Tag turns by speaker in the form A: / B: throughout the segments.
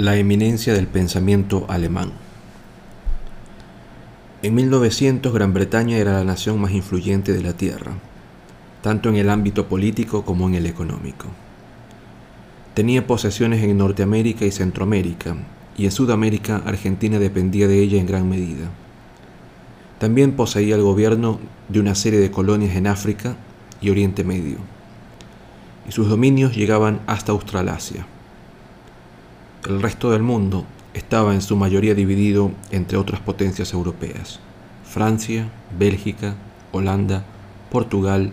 A: La eminencia del pensamiento alemán. En 1900 Gran Bretaña era la nación más influyente de la Tierra, tanto en el ámbito político como en el económico. Tenía posesiones en Norteamérica y Centroamérica, y en Sudamérica Argentina dependía de ella en gran medida. También poseía el gobierno de una serie de colonias en África y Oriente Medio, y sus dominios llegaban hasta Australasia. El resto del mundo estaba en su mayoría dividido entre otras potencias europeas, Francia, Bélgica, Holanda, Portugal,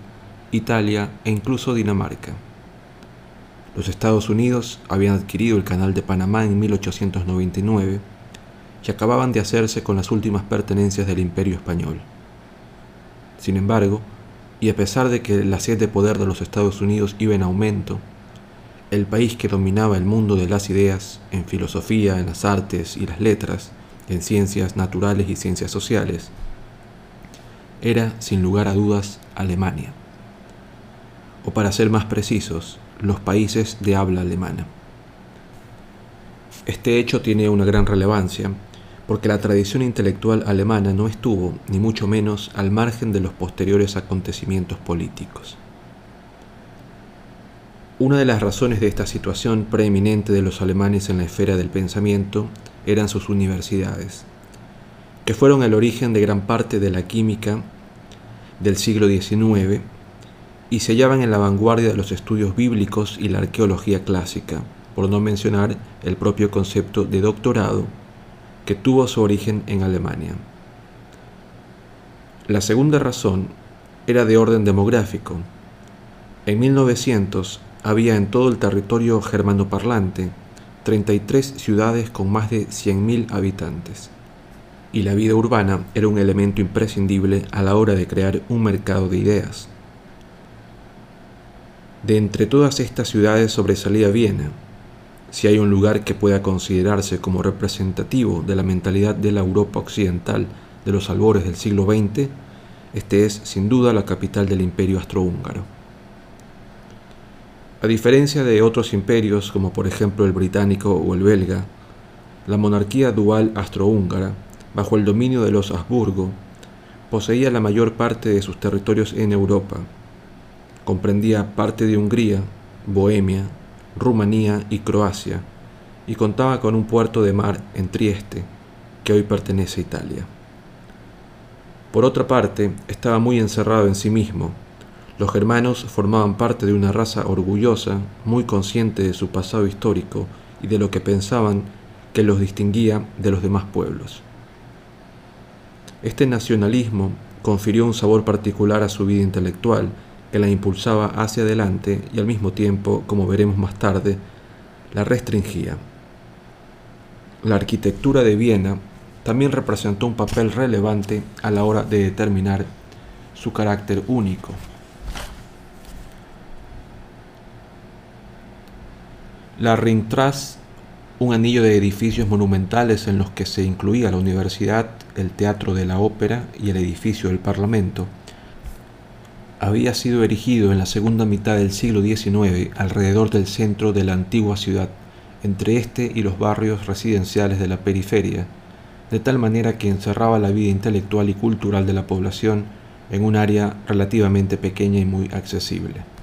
A: Italia e incluso Dinamarca. Los Estados Unidos habían adquirido el Canal de Panamá en 1899 y acababan de hacerse con las últimas pertenencias del Imperio Español. Sin embargo, y a pesar de que la sed de poder de los Estados Unidos iba en aumento, el país que dominaba el mundo de las ideas, en filosofía, en las artes y las letras, en ciencias naturales y ciencias sociales, era, sin lugar a dudas, Alemania. O para ser más precisos, los países de habla alemana. Este hecho tiene una gran relevancia porque la tradición intelectual alemana no estuvo, ni mucho menos, al margen de los posteriores acontecimientos políticos. Una de las razones de esta situación preeminente de los alemanes en la esfera del pensamiento eran sus universidades, que fueron el origen de gran parte de la química del siglo XIX y se hallaban en la vanguardia de los estudios bíblicos y la arqueología clásica, por no mencionar el propio concepto de doctorado que tuvo su origen en Alemania. La segunda razón era de orden demográfico. En 1900, había en todo el territorio germanoparlante 33 ciudades con más de 100.000 habitantes. Y la vida urbana era un elemento imprescindible a la hora de crear un mercado de ideas. De entre todas estas ciudades sobresalía Viena. Si hay un lugar que pueda considerarse como representativo de la mentalidad de la Europa occidental de los albores del siglo XX, este es sin duda la capital del imperio astrohúngaro. A diferencia de otros imperios, como por ejemplo el británico o el belga, la monarquía dual astrohúngara, bajo el dominio de los Habsburgo, poseía la mayor parte de sus territorios en Europa. Comprendía parte de Hungría, Bohemia, Rumanía y Croacia, y contaba con un puerto de mar en Trieste, que hoy pertenece a Italia. Por otra parte, estaba muy encerrado en sí mismo, los germanos formaban parte de una raza orgullosa, muy consciente de su pasado histórico y de lo que pensaban que los distinguía de los demás pueblos. Este nacionalismo confirió un sabor particular a su vida intelectual que la impulsaba hacia adelante y al mismo tiempo, como veremos más tarde, la restringía. La arquitectura de Viena también representó un papel relevante a la hora de determinar su carácter único. La Ringstrasse, un anillo de edificios monumentales en los que se incluía la universidad, el teatro de la ópera y el edificio del Parlamento, había sido erigido en la segunda mitad del siglo XIX alrededor del centro de la antigua ciudad, entre este y los barrios residenciales de la periferia, de tal manera que encerraba la vida intelectual y cultural de la población en un área relativamente pequeña y muy accesible.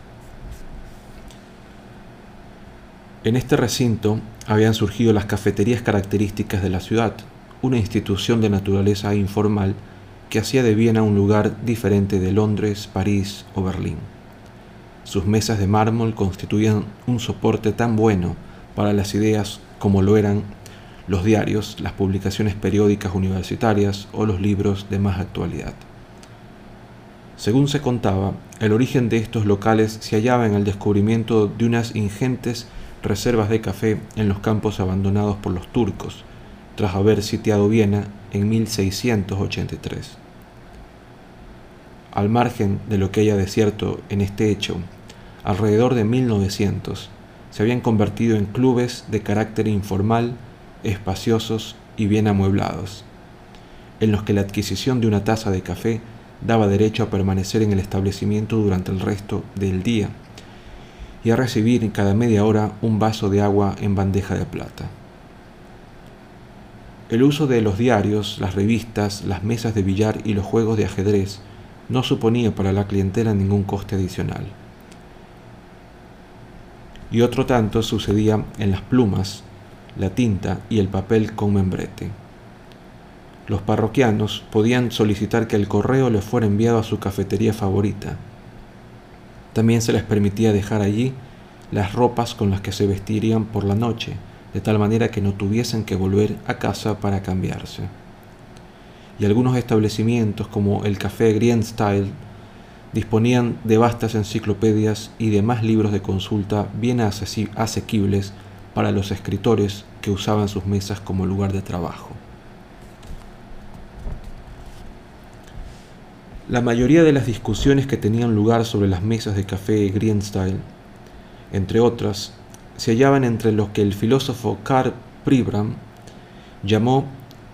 A: En este recinto habían surgido las cafeterías características de la ciudad, una institución de naturaleza informal que hacía de Viena un lugar diferente de Londres, París o Berlín. Sus mesas de mármol constituían un soporte tan bueno para las ideas como lo eran los diarios, las publicaciones periódicas universitarias o los libros de más actualidad. Según se contaba, el origen de estos locales se hallaba en el descubrimiento de unas ingentes reservas de café en los campos abandonados por los turcos, tras haber sitiado Viena en 1683. Al margen de lo que haya de cierto en este hecho, alrededor de 1900 se habían convertido en clubes de carácter informal, espaciosos y bien amueblados, en los que la adquisición de una taza de café daba derecho a permanecer en el establecimiento durante el resto del día y a recibir cada media hora un vaso de agua en bandeja de plata. El uso de los diarios, las revistas, las mesas de billar y los juegos de ajedrez no suponía para la clientela ningún coste adicional. Y otro tanto sucedía en las plumas, la tinta y el papel con membrete. Los parroquianos podían solicitar que el correo les fuera enviado a su cafetería favorita. También se les permitía dejar allí las ropas con las que se vestirían por la noche, de tal manera que no tuviesen que volver a casa para cambiarse. Y algunos establecimientos como el Café Green Style disponían de vastas enciclopedias y demás libros de consulta bien asequibles para los escritores que usaban sus mesas como lugar de trabajo. La mayoría de las discusiones que tenían lugar sobre las mesas de café Greenstyle, entre otras, se hallaban entre lo que el filósofo Karl Pribram llamó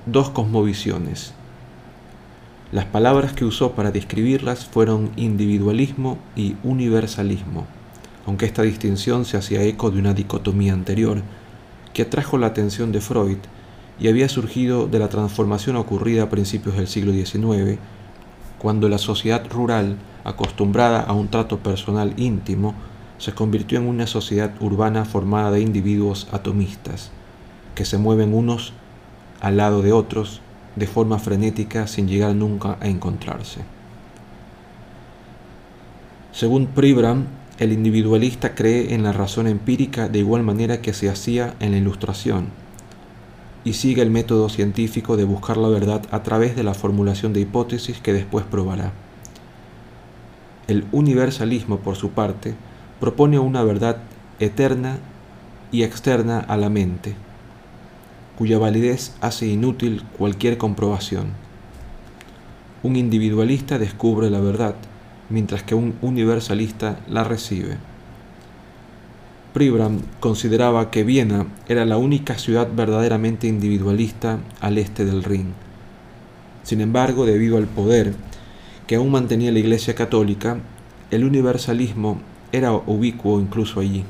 A: dos cosmovisiones. Las palabras que usó para describirlas fueron individualismo y universalismo, aunque esta distinción se hacía eco de una dicotomía anterior que atrajo la atención de Freud y había surgido de la transformación ocurrida a principios del siglo XIX cuando la sociedad rural, acostumbrada a un trato personal íntimo, se convirtió en una sociedad urbana formada de individuos atomistas, que se mueven unos al lado de otros de forma frenética sin llegar nunca a encontrarse. Según Pribram, el individualista cree en la razón empírica de igual manera que se hacía en la Ilustración, y sigue el método científico de buscar la verdad a través de la formulación de hipótesis que después probará. El universalismo, por su parte, propone una verdad eterna y externa a la mente, cuya validez hace inútil cualquier comprobación. Un individualista descubre la verdad, mientras que un universalista la recibe. Pribram consideraba que Viena era la única ciudad verdaderamente individualista al este del Rin. Sin embargo, debido al poder que aún mantenía la Iglesia Católica, el universalismo era ubicuo incluso allí.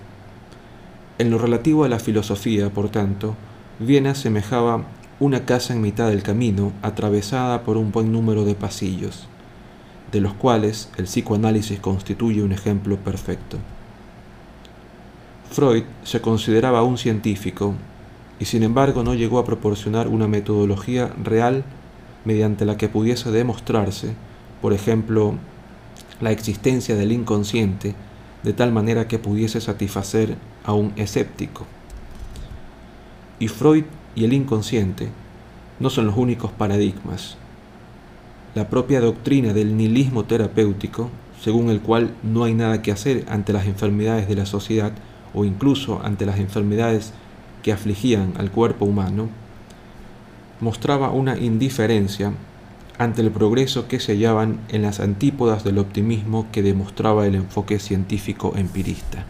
A: En lo relativo a la filosofía, por tanto, Viena semejaba una casa en mitad del camino, atravesada por un buen número de pasillos, de los cuales el psicoanálisis constituye un ejemplo perfecto. Freud se consideraba un científico y sin embargo no llegó a proporcionar una metodología real mediante la que pudiese demostrarse, por ejemplo, la existencia del inconsciente de tal manera que pudiese satisfacer a un escéptico. Y Freud y el inconsciente no son los únicos paradigmas. La propia doctrina del nihilismo terapéutico, según el cual no hay nada que hacer ante las enfermedades de la sociedad, o incluso ante las enfermedades que afligían al cuerpo humano, mostraba una indiferencia ante el progreso que se hallaban en las antípodas del optimismo que demostraba el enfoque científico empirista.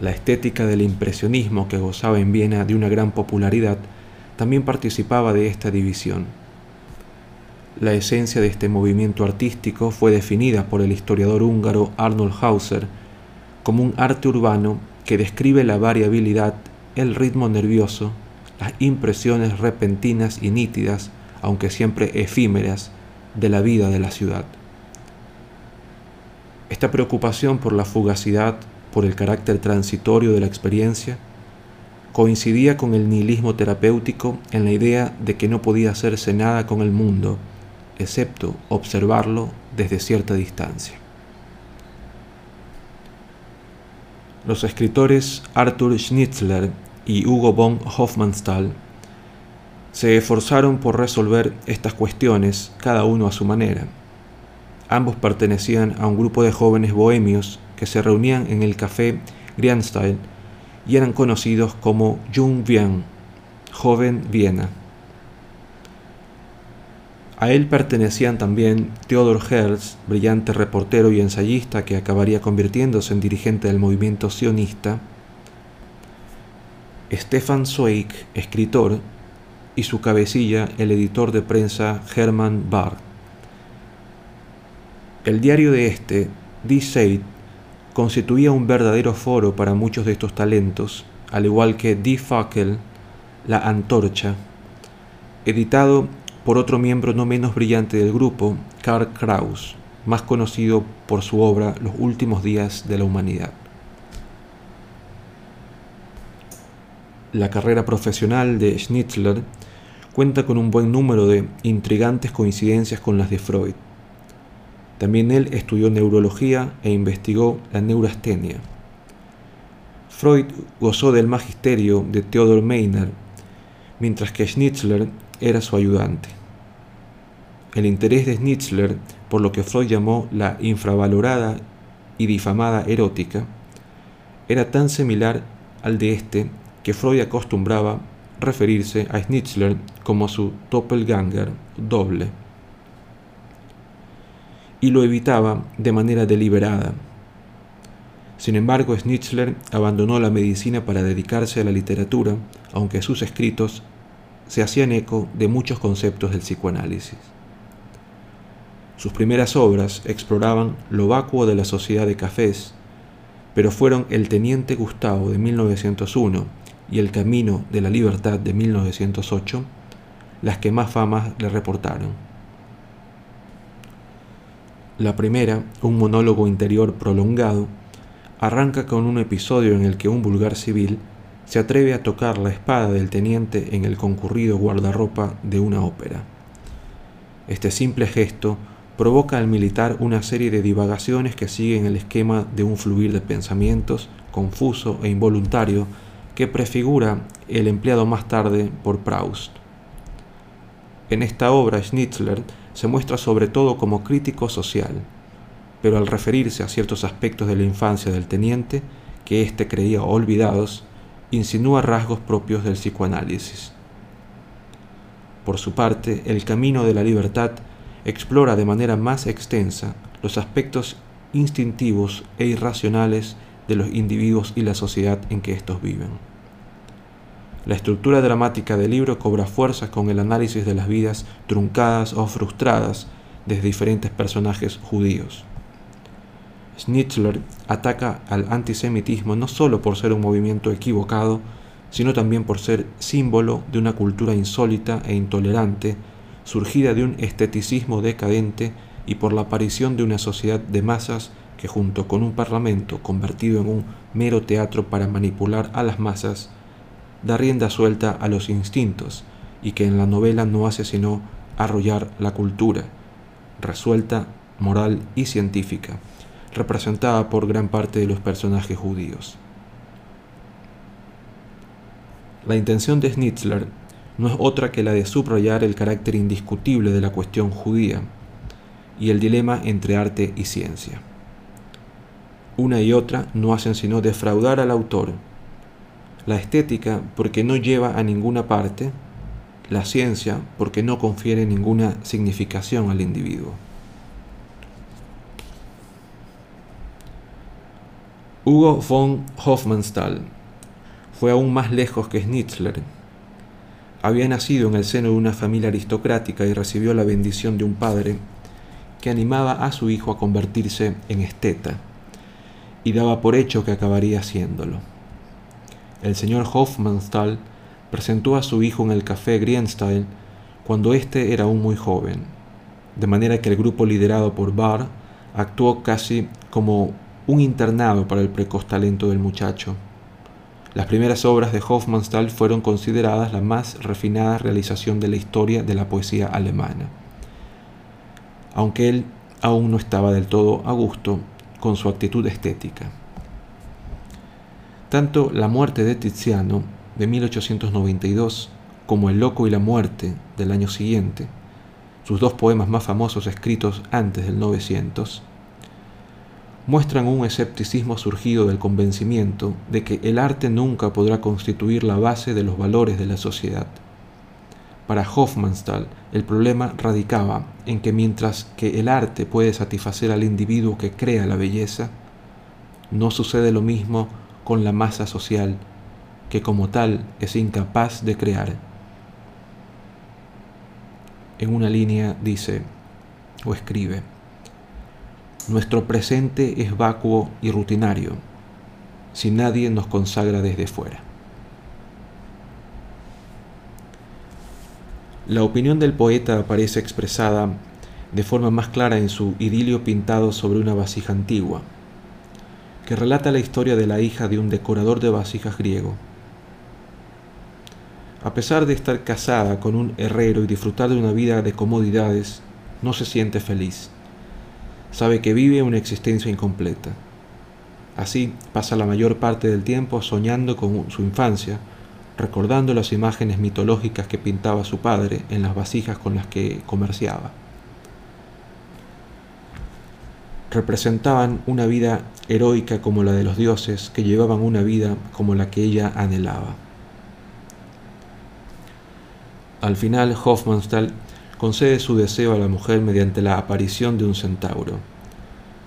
A: La estética del impresionismo que gozaba en Viena de una gran popularidad también participaba de esta división. La esencia de este movimiento artístico fue definida por el historiador húngaro Arnold Hauser como un arte urbano que describe la variabilidad, el ritmo nervioso, las impresiones repentinas y nítidas, aunque siempre efímeras, de la vida de la ciudad. Esta preocupación por la fugacidad, por el carácter transitorio de la experiencia, coincidía con el nihilismo terapéutico en la idea de que no podía hacerse nada con el mundo, excepto observarlo desde cierta distancia. Los escritores Arthur Schnitzler y Hugo von Hofmannsthal se esforzaron por resolver estas cuestiones, cada uno a su manera. Ambos pertenecían a un grupo de jóvenes bohemios que se reunían en el café Grianstyle y eran conocidos como Jung Wien, joven Viena. A él pertenecían también Theodor Herz, brillante reportero y ensayista que acabaría convirtiéndose en dirigente del movimiento sionista, Stefan Zweig, escritor, y su cabecilla, el editor de prensa Hermann Barr. El diario de este, Die Zeit, constituía un verdadero foro para muchos de estos talentos, al igual que Die Fackel, La Antorcha, editado por otro miembro no menos brillante del grupo, Karl Kraus, más conocido por su obra Los últimos días de la humanidad. La carrera profesional de Schnitzler cuenta con un buen número de intrigantes coincidencias con las de Freud. También él estudió neurología e investigó la neurastenia. Freud gozó del magisterio de Theodor Meiner, mientras que Schnitzler era su ayudante. El interés de Schnitzler por lo que Freud llamó la infravalorada y difamada erótica era tan similar al de este que Freud acostumbraba referirse a Schnitzler como su doppelganger doble y lo evitaba de manera deliberada. Sin embargo, Schnitzler abandonó la medicina para dedicarse a la literatura, aunque sus escritos se hacían eco de muchos conceptos del psicoanálisis. Sus primeras obras exploraban lo vacuo de la sociedad de cafés, pero fueron El Teniente Gustavo de 1901 y El Camino de la Libertad de 1908 las que más fama le reportaron. La primera, un monólogo interior prolongado, arranca con un episodio en el que un vulgar civil se atreve a tocar la espada del teniente en el concurrido guardarropa de una ópera. Este simple gesto provoca al militar una serie de divagaciones que siguen el esquema de un fluir de pensamientos confuso e involuntario que prefigura el empleado más tarde por Proust. En esta obra Schnitzler se muestra sobre todo como crítico social, pero al referirse a ciertos aspectos de la infancia del teniente que éste creía olvidados, insinúa rasgos propios del psicoanálisis. Por su parte, El Camino de la Libertad explora de manera más extensa los aspectos instintivos e irracionales de los individuos y la sociedad en que estos viven. La estructura dramática del libro cobra fuerza con el análisis de las vidas truncadas o frustradas de diferentes personajes judíos. Schnitzler ataca al antisemitismo no solo por ser un movimiento equivocado, sino también por ser símbolo de una cultura insólita e intolerante, surgida de un esteticismo decadente y por la aparición de una sociedad de masas que junto con un parlamento convertido en un mero teatro para manipular a las masas, da rienda suelta a los instintos y que en la novela no hace sino arrollar la cultura, resuelta, moral y científica, representada por gran parte de los personajes judíos. La intención de Schnitzler no es otra que la de subrayar el carácter indiscutible de la cuestión judía y el dilema entre arte y ciencia. Una y otra no hacen sino defraudar al autor. La estética porque no lleva a ninguna parte, la ciencia porque no confiere ninguna significación al individuo. Hugo von Hofmannsthal fue aún más lejos que Schnitzler. Había nacido en el seno de una familia aristocrática y recibió la bendición de un padre que animaba a su hijo a convertirse en esteta y daba por hecho que acabaría haciéndolo. El señor Hofmannsthal presentó a su hijo en el café Grienstein cuando éste era aún muy joven, de manera que el grupo liderado por Barr actuó casi como un internado para el precoz talento del muchacho. Las primeras obras de Hofmannsthal fueron consideradas la más refinada realización de la historia de la poesía alemana. Aunque él aún no estaba del todo a gusto con su actitud estética. Tanto La muerte de Tiziano de 1892 como El loco y la muerte del año siguiente, sus dos poemas más famosos escritos antes del 900, muestran un escepticismo surgido del convencimiento de que el arte nunca podrá constituir la base de los valores de la sociedad. Para Hofmannsthal, el problema radicaba en que mientras que el arte puede satisfacer al individuo que crea la belleza, no sucede lo mismo con la masa social, que como tal es incapaz de crear. En una línea dice o escribe, nuestro presente es vacuo y rutinario, si nadie nos consagra desde fuera. La opinión del poeta aparece expresada de forma más clara en su idilio pintado sobre una vasija antigua, que relata la historia de la hija de un decorador de vasijas griego. A pesar de estar casada con un herrero y disfrutar de una vida de comodidades, no se siente feliz. Sabe que vive una existencia incompleta. Así pasa la mayor parte del tiempo soñando con su infancia, recordando las imágenes mitológicas que pintaba su padre en las vasijas con las que comerciaba. Representaban una vida heroica como la de los dioses, que llevaban una vida como la que ella anhelaba. Al final, Hofmannsthal concede su deseo a la mujer mediante la aparición de un centauro.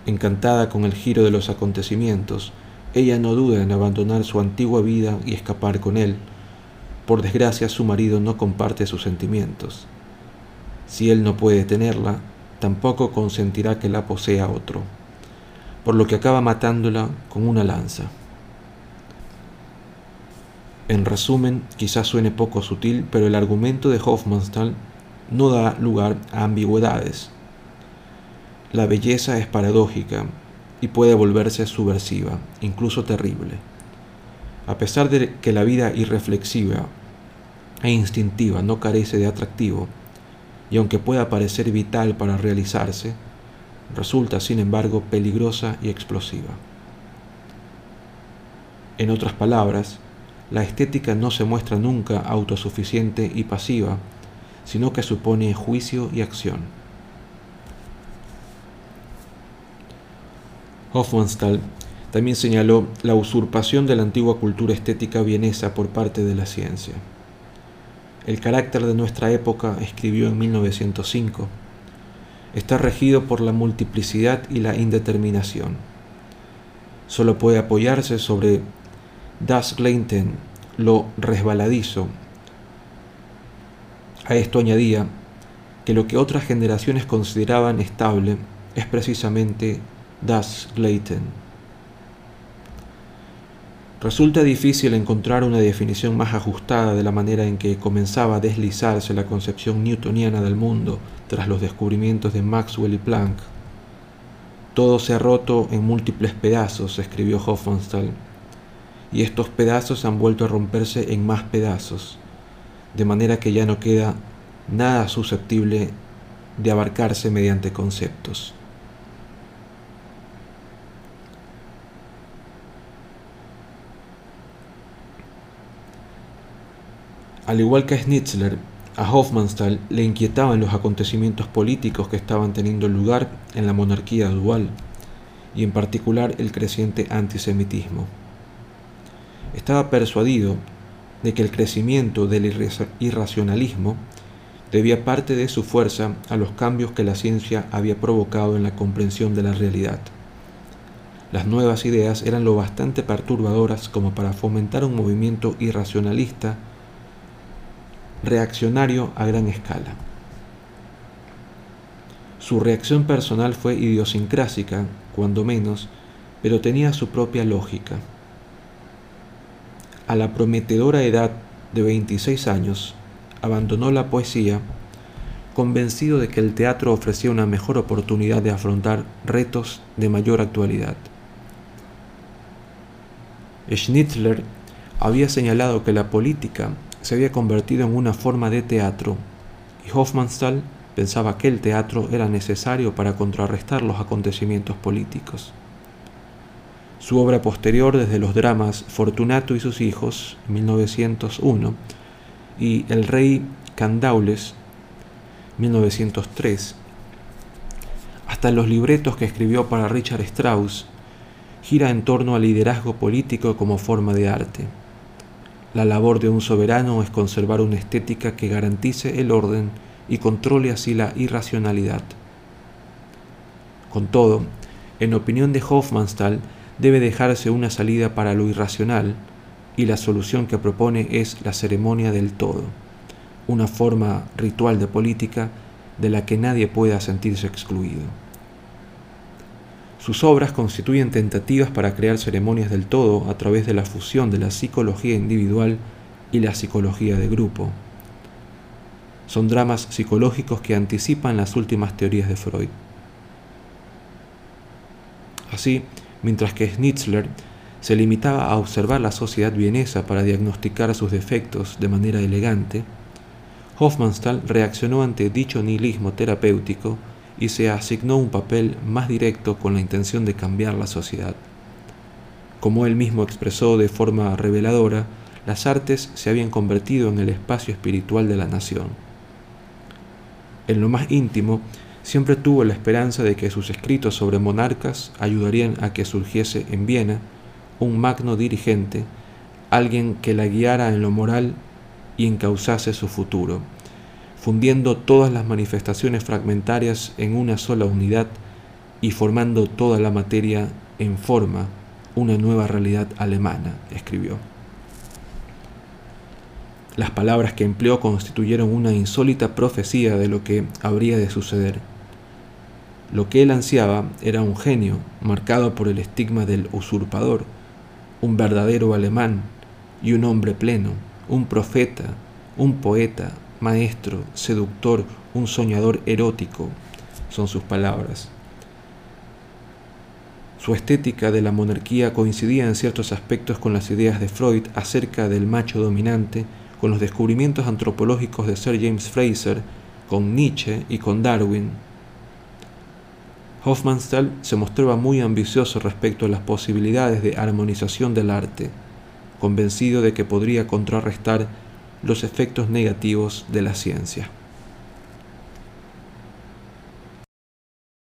A: Encantada con el giro de los acontecimientos, ella no duda en abandonar su antigua vida y escapar con él. Por desgracia, su marido no comparte sus sentimientos. Si él no puede tenerla, tampoco consentirá que la posea otro, por lo que acaba matándola con una lanza. En resumen, quizás suene poco sutil, pero el argumento de Hofmannsthal no da lugar a ambigüedades. La belleza es paradójica y puede volverse subversiva, incluso terrible. A pesar de que la vida irreflexiva e instintiva no carece de atractivo, y aunque pueda parecer vital para realizarse, resulta sin embargo peligrosa y explosiva. En otras palabras, la estética no se muestra nunca autosuficiente y pasiva, sino que supone juicio y acción. Hofmannsthal también señaló la usurpación de la antigua cultura estética vienesa por parte de la ciencia. El carácter de nuestra época, escribió en 1905, está regido por la multiplicidad y la indeterminación. Solo puede apoyarse sobre das Gleinten, lo resbaladizo, a esto añadía que lo que otras generaciones consideraban estable es precisamente das Gleiten. Resulta difícil encontrar una definición más ajustada de la manera en que comenzaba a deslizarse la concepción newtoniana del mundo tras los descubrimientos de Maxwell y Planck. Todo se ha roto en múltiples pedazos, escribió Hofmannsthal, y estos pedazos han vuelto a romperse en más pedazos de manera que ya no queda nada susceptible de abarcarse mediante conceptos. Al igual que a Schnitzler, a Hofmannsthal le inquietaban los acontecimientos políticos que estaban teniendo lugar en la monarquía dual, y en particular el creciente antisemitismo. Estaba persuadido de que el crecimiento del irracionalismo debía parte de su fuerza a los cambios que la ciencia había provocado en la comprensión de la realidad. Las nuevas ideas eran lo bastante perturbadoras como para fomentar un movimiento irracionalista reaccionario a gran escala. Su reacción personal fue idiosincrásica, cuando menos, pero tenía su propia lógica a la prometedora edad de 26 años, abandonó la poesía, convencido de que el teatro ofrecía una mejor oportunidad de afrontar retos de mayor actualidad. Schnitzler había señalado que la política se había convertido en una forma de teatro y Hofmannsthal pensaba que el teatro era necesario para contrarrestar los acontecimientos políticos. Su obra posterior desde los dramas Fortunato y sus hijos, 1901, y El rey Candaules, 1903, hasta los libretos que escribió para Richard Strauss, gira en torno al liderazgo político como forma de arte. La labor de un soberano es conservar una estética que garantice el orden y controle así la irracionalidad. Con todo, en opinión de Hofmannsthal, debe dejarse una salida para lo irracional y la solución que propone es la ceremonia del todo, una forma ritual de política de la que nadie pueda sentirse excluido. Sus obras constituyen tentativas para crear ceremonias del todo a través de la fusión de la psicología individual y la psicología de grupo. Son dramas psicológicos que anticipan las últimas teorías de Freud. Así, mientras que Schnitzler se limitaba a observar la sociedad vienesa para diagnosticar sus defectos de manera elegante, Hofmannsthal reaccionó ante dicho nihilismo terapéutico y se asignó un papel más directo con la intención de cambiar la sociedad. Como él mismo expresó de forma reveladora, las artes se habían convertido en el espacio espiritual de la nación. En lo más íntimo, siempre tuvo la esperanza de que sus escritos sobre monarcas ayudarían a que surgiese en Viena un magno dirigente, alguien que la guiara en lo moral y encauzase su futuro, fundiendo todas las manifestaciones fragmentarias en una sola unidad y formando toda la materia en forma, una nueva realidad alemana, escribió. Las palabras que empleó constituyeron una insólita profecía de lo que habría de suceder. Lo que él ansiaba era un genio marcado por el estigma del usurpador, un verdadero alemán y un hombre pleno, un profeta, un poeta, maestro, seductor, un soñador erótico, son sus palabras. Su estética de la monarquía coincidía en ciertos aspectos con las ideas de Freud acerca del macho dominante, con los descubrimientos antropológicos de Sir James Fraser, con Nietzsche y con Darwin, Hofmannsthal se mostraba muy ambicioso respecto a las posibilidades de armonización del arte, convencido de que podría contrarrestar los efectos negativos de la ciencia.